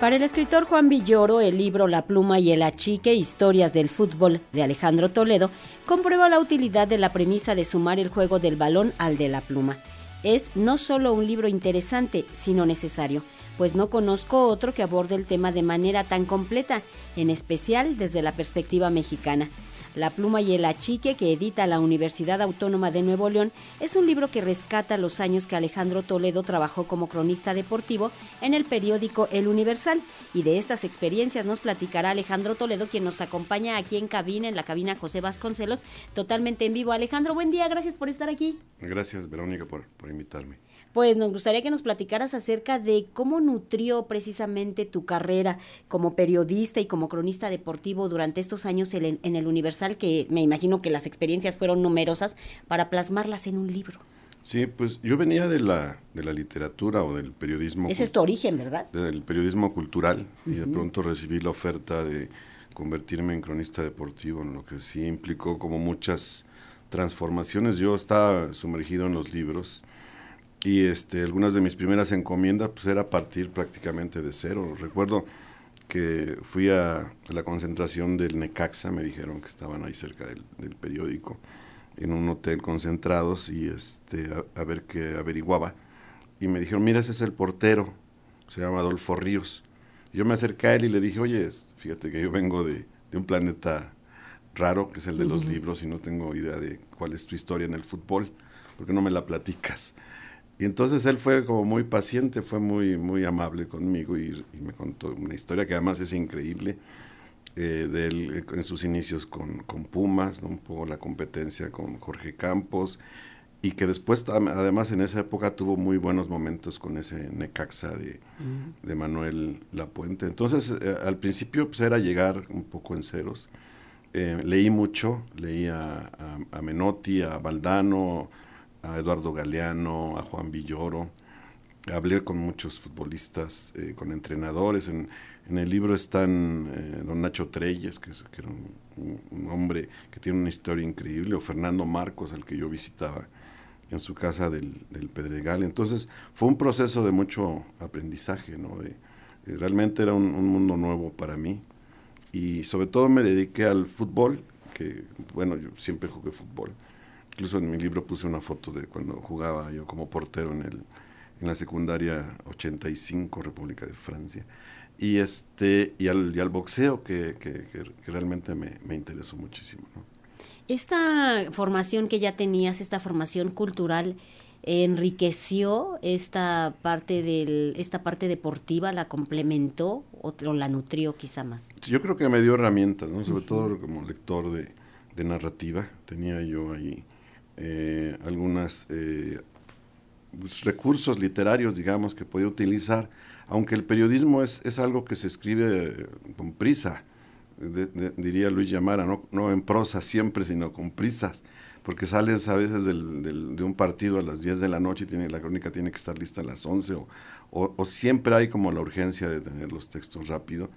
Para el escritor Juan Villoro, el libro La pluma y el achique, Historias del fútbol de Alejandro Toledo, comprueba la utilidad de la premisa de sumar el juego del balón al de la pluma. Es no solo un libro interesante, sino necesario, pues no conozco otro que aborde el tema de manera tan completa, en especial desde la perspectiva mexicana. La pluma y el achique que edita la Universidad Autónoma de Nuevo León es un libro que rescata los años que Alejandro Toledo trabajó como cronista deportivo en el periódico El Universal y de estas experiencias nos platicará Alejandro Toledo quien nos acompaña aquí en cabina, en la cabina José Vasconcelos, totalmente en vivo. Alejandro, buen día, gracias por estar aquí. Gracias Verónica por, por invitarme pues nos gustaría que nos platicaras acerca de cómo nutrió precisamente tu carrera como periodista y como cronista deportivo durante estos años en, el Universal, que me imagino que las experiencias fueron numerosas para plasmarlas en un libro. Sí, pues yo venía de la, de la literatura o del periodismo. Ese es tu origen, ¿verdad? Del periodismo cultural y de pronto recibí la oferta de convertirme en cronista deportivo, en lo que sí implicó como muchas transformaciones. Yo estaba sumergido en los libros y este, algunas de mis primeras encomiendas pues era partir prácticamente de cero. Recuerdo que fui a, la concentración del Necaxa, me dijeron que estaban ahí cerca del, periódico, en un hotel concentrados y este, a, ver qué averiguaba. Y me dijeron, mira, ese es el portero, se llama Adolfo Ríos. yo me acerqué a él y le dije, oye, fíjate que yo vengo de, de un planeta raro, que es el de los libros, y no tengo idea de cuál es tu historia en el fútbol, porque no me la platicas. Y entonces él fue como muy paciente, fue muy, muy amable conmigo y, me contó una historia que además es increíble eh, de él eh, en sus inicios con, con Pumas, un poco la competencia con Jorge Campos y que después además en esa época tuvo muy buenos momentos con ese Necaxa de, de Manuel Lapuente. Entonces eh, al principio pues, era llegar un poco en ceros. leí mucho, leí a, a Menotti, a Valdano, a Eduardo Galeano, a Juan Villoro. Hablé con muchos futbolistas, eh, con entrenadores. En, el libro están eh, don Nacho Treyes, que, es, era un, hombre que tiene una historia increíble, o Fernando Marcos, al que yo visitaba en su casa del, Pedregal. Entonces fue un proceso de mucho aprendizaje, ¿no? De, eh, realmente era un, un, mundo nuevo para mí. Y sobre todo me dediqué al fútbol, que bueno, yo siempre jugué fútbol Incluso en mi libro puse una foto de cuando jugaba yo como portero en, el, en la secundaria 85, República de Francia. Y, este, y, al, y al boxeo, que, que, realmente me, me, interesó muchísimo. Esta formación que ya tenías, esta formación cultural, enriqueció esta parte del esta parte deportiva la complementó o, la nutrió quizá más yo creo que me dio herramientas no sobre todo como lector de, de narrativa. Tenía yo ahí eh, algunos eh, pues, recursos literarios, digamos, que podía utilizar, aunque el periodismo es, es algo que se escribe con prisa, diría Luis Llamara, no, no en prosa siempre, sino con prisas, porque sales a veces del, de un partido a las 10 de la noche y tiene, la crónica tiene que estar lista a las 11, o, o, siempre hay como la urgencia de tener los textos rápido.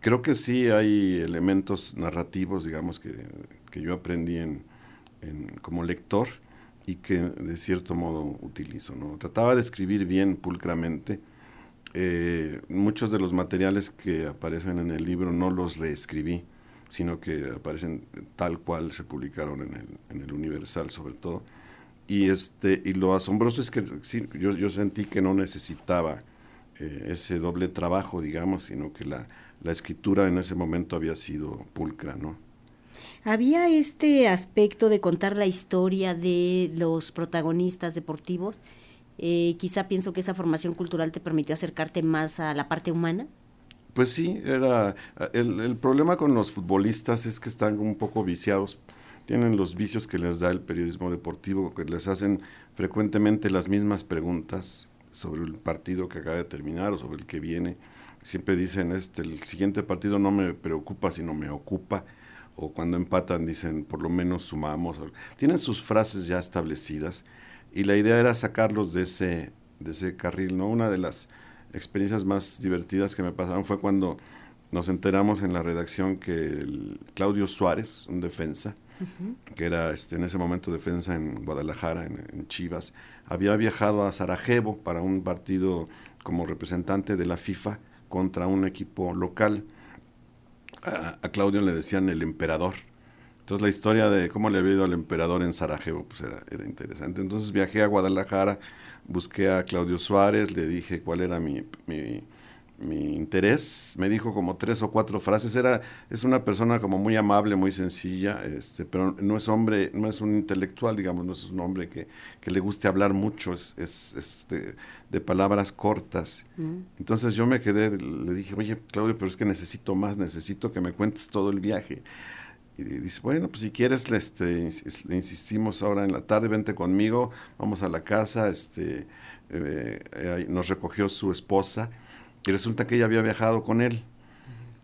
Creo que sí hay elementos narrativos, digamos, que, que yo aprendí en, como lector y que de cierto modo utilizo. ¿no? Trataba de escribir bien, pulcramente. Eh, muchos de los materiales que aparecen en el libro no los reescribí, sino que aparecen tal cual se publicaron en el, en el Universal sobre todo. Y, este, y lo asombroso es que yo, yo sentí que no necesitaba eh, ese doble trabajo, digamos, sino que la, la escritura en ese momento había sido pulcra, ¿no? Había este aspecto de contar la historia de los protagonistas deportivos. Eh, quizá pienso que esa formación cultural te permitió acercarte más a la parte humana. Pues sí, era el, el problema con los futbolistas es que están un poco viciados tienen los vicios que les da el periodismo deportivo, que les hacen frecuentemente las mismas preguntas sobre el partido que acaba de terminar o sobre el que viene. Siempre dicen, este, el siguiente partido no me preocupa, sino me ocupa o cuando empatan dicen por lo menos sumamos. Tienen sus frases ya establecidas y la idea era sacarlos de ese, de ese carril. ¿no? Una de las experiencias más divertidas que me pasaron fue cuando nos enteramos en la redacción que Claudio Suárez, un defensa, que era este, en ese momento defensa en Guadalajara, en, Chivas, había viajado a Sarajevo para un partido como representante de la FIFA contra un equipo local. A, Claudio le decían el emperador. Entonces la historia de cómo le había ido al emperador en Sarajevo pues era, era interesante. Entonces viajé a Guadalajara, busqué a Claudio Suárez, le dije cuál era mi mi interés, me dijo como tres o cuatro frases, era, es una persona como muy amable, muy sencilla, este, pero no es hombre, no es un intelectual, digamos, no es un hombre que, que le guste hablar mucho, es, es, de, palabras cortas. Mm. Entonces yo me quedé, le dije, oye Claudio, pero es que necesito más, necesito que me cuentes todo el viaje. Y dice, bueno, pues si quieres, este, le insistimos ahora en la tarde, vente conmigo, vamos a la casa, este, eh, nos recogió su esposa y resulta que ella había viajado con él.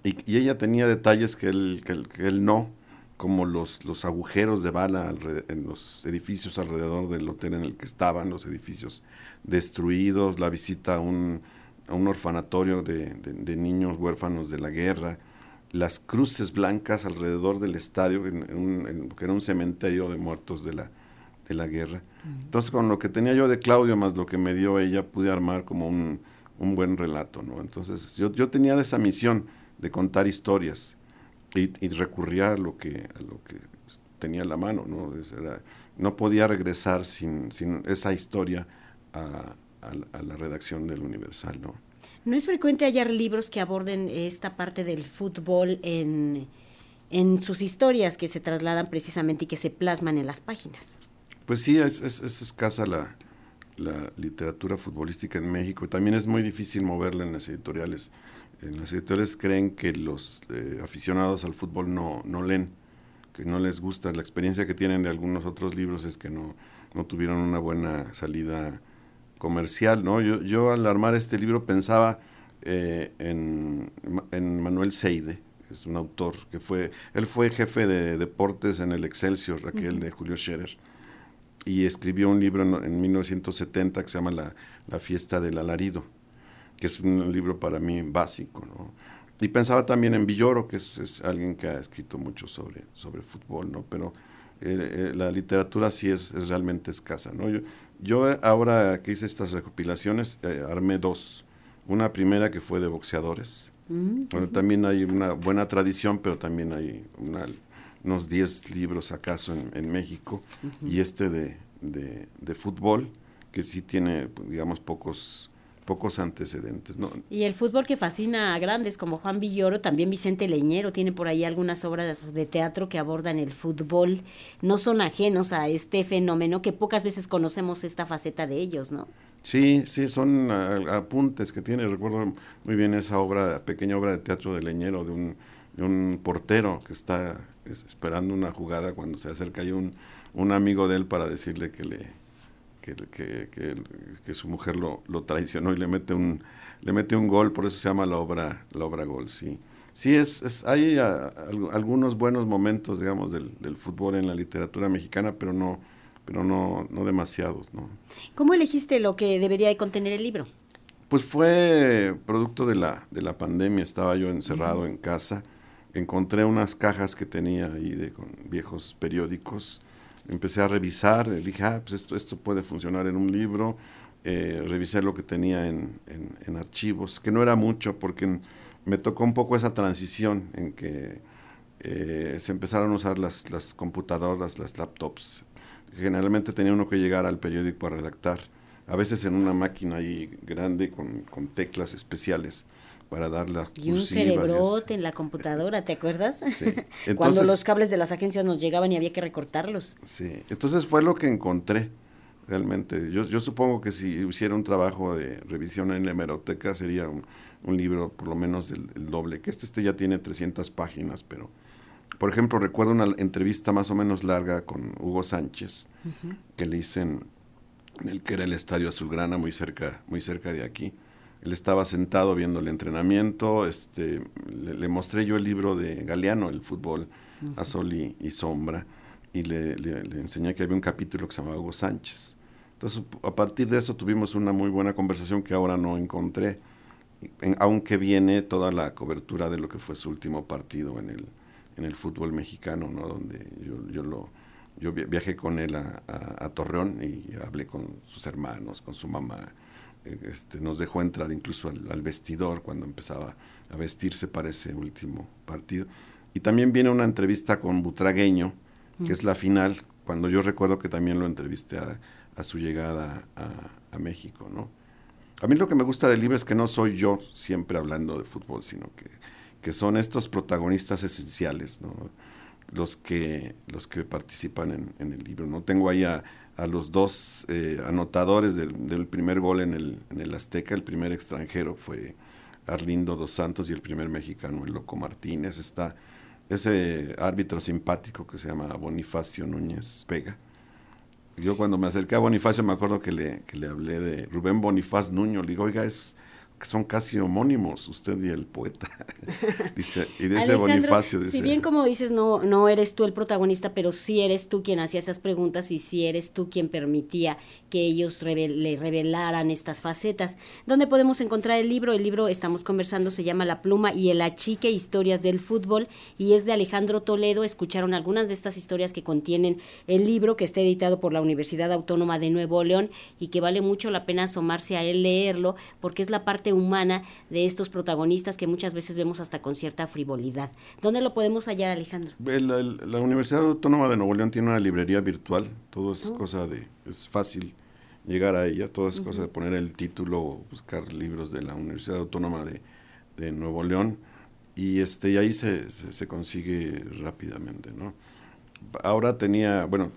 Y, ella tenía detalles que él, que él, no, como los, los agujeros de bala en los edificios alrededor del hotel en el que estaban, los edificios destruidos, la visita a un, a un orfanatorio de, de, niños huérfanos de la guerra, las cruces blancas alrededor del estadio, en, que era un cementerio de muertos de la, de la guerra. Entonces, con lo que tenía yo de Claudio, más lo que me dio ella, pude armar como un, un buen relato, ¿no? Entonces yo, yo tenía esa misión de contar historias y, recurría a lo que, a lo que tenía en la mano, ¿no? no podía regresar sin, sin esa historia a, la redacción del Universal, ¿no? ¿No es frecuente hallar libros que aborden esta parte del fútbol en, en sus historias que se trasladan precisamente y que se plasman en las páginas? Pues sí, es, es escasa la, la literatura futbolística en México. También es muy difícil moverla en las editoriales. En las editoriales creen que los eh, aficionados al fútbol no, no leen, que no les gusta. La experiencia que tienen de algunos otros libros es que no, no tuvieron una buena salida comercial. ¿no? Yo, yo al armar este libro pensaba eh, en, en Manuel Seide, es un autor que fue, él fue jefe de deportes en el Excelsior, aquel de Julio Scherer y escribió un libro en, 1970 que se llama la, la, Fiesta del Alarido, que es un libro para mí básico. ¿no? Y pensaba también en Villoro, que es, alguien que ha escrito mucho sobre, sobre fútbol, ¿no? pero eh, eh, la literatura sí es, es, realmente escasa. ¿no? Yo, yo ahora que hice estas recopilaciones, eh, armé dos. Una primera que fue de boxeadores. Mm, bueno, también hay una buena tradición, pero también hay una unos 10 libros acaso en, México, y este de, de, fútbol, que sí tiene, digamos, pocos pocos antecedentes. ¿no? Y el fútbol que fascina a grandes como Juan Villoro, también Vicente Leñero, tiene por ahí algunas obras de teatro que abordan el fútbol. No son ajenos a este fenómeno que pocas veces conocemos esta faceta de ellos, ¿no? Sí, sí, son apuntes que tiene. Recuerdo muy bien esa obra, pequeña obra de teatro de Leñero, de un, de un portero que está esperando una jugada cuando se acerca ahí un, un amigo de él para decirle que le que, que, que, su mujer lo, lo, traicionó y le mete un le mete un gol por eso se llama la obra la obra gol sí. Sí es, es hay algunos buenos momentos digamos del, del, fútbol en la literatura mexicana pero no pero no no demasiados no cómo elegiste lo que debería de contener el libro pues fue producto de la de la pandemia estaba yo encerrado en casa encontré unas cajas que tenía ahí de con viejos periódicos, empecé a revisar, dije, ah, pues esto, esto puede funcionar en un libro, eh, revisé lo que tenía en, en, archivos, que no era mucho porque me tocó un poco esa transición en que eh, se empezaron a usar las, las computadoras, las laptops. Generalmente tenía uno que llegar al periódico a redactar, a veces en una máquina ahí grande con, con teclas especiales para dar las Y un cerebrote en la computadora, ¿te acuerdas? Sí. Cuando los cables de las agencias nos llegaban y había que recortarlos. Sí, entonces fue lo que encontré realmente. Yo, yo supongo que si hiciera un trabajo de revisión en la hemeroteca sería un, libro por lo menos el, doble, que este, este ya tiene 300 páginas, pero por ejemplo recuerdo una entrevista más o menos larga con Hugo Sánchez, que le hice en, en, el que era el Estadio Azulgrana, muy cerca, muy cerca de aquí él estaba sentado viendo el entrenamiento, este, le, mostré yo el libro de Galeano, el fútbol a sol y, sombra, y le, enseñé que había un capítulo que se llamaba Hugo Sánchez. Entonces, a partir de eso tuvimos una muy buena conversación que ahora no encontré, aunque viene toda la cobertura de lo que fue su último partido en el, en el fútbol mexicano, ¿no? donde yo, yo lo, yo viajé con él a, Torreón y hablé con sus hermanos, con su mamá. Eh, este, nos dejó entrar incluso al, vestidor cuando empezaba a vestirse para ese último partido. Y también viene una entrevista con Butragueño, que es la final, cuando yo recuerdo que también lo entrevisté a, su llegada a, México, ¿no? A mí lo que me gusta del libro es que no soy yo siempre hablando de fútbol, sino que, que son estos protagonistas esenciales, ¿no? Los que, los que participan en, el libro. ¿no? Tengo ahí a, los dos eh, anotadores del, primer gol en el, en el Azteca, el primer extranjero fue Arlindo dos Santos y el primer mexicano, el Loco Martínez. Está ese árbitro simpático que se llama Bonifacio Núñez Vega. Yo cuando me acerqué a Bonifacio me acuerdo que le, que le hablé de Rubén Bonifaz Nuño. Le digo, oiga, es son casi homónimos, usted y el poeta. dice, y dice Bonifacio. Si bien como dices, no, no eres tú el protagonista, pero sí eres tú quien hacía esas preguntas y sí eres tú quien permitía que ellos le revelaran estas facetas. ¿Dónde podemos encontrar el libro? El libro, estamos conversando, se llama La pluma y el achique, historias del fútbol, y es de Alejandro Toledo. Escucharon algunas de estas historias que contienen el libro, que está editado por la Universidad Autónoma de Nuevo León y que vale mucho la pena asomarse a él, leerlo, porque es la parte humana de estos protagonistas que muchas veces vemos hasta con cierta frivolidad. ¿Dónde lo podemos hallar, Alejandro? La, Universidad Autónoma de Nuevo León tiene una librería virtual, todo es oh. cosa de, es fácil llegar a ella, todo es cosa de poner el título, buscar libros de la Universidad Autónoma de, Nuevo León y este y ahí se, se, consigue rápidamente, ¿no? Ahora tenía, bueno,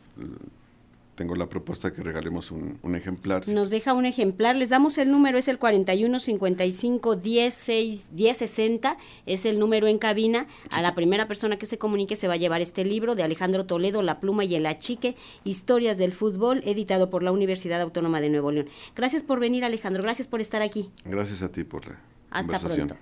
tengo la propuesta que regalemos un, ejemplar. Nos deja un ejemplar, les damos el número, es el 4155 16 1060, es el número en cabina. A la primera persona que se comunique se va a llevar este libro de Alejandro Toledo, La pluma y el achique, Historias del fútbol, editado por la Universidad Autónoma de Nuevo León. Gracias por venir, Alejandro, gracias por estar aquí. Gracias a ti por la Hasta pronto.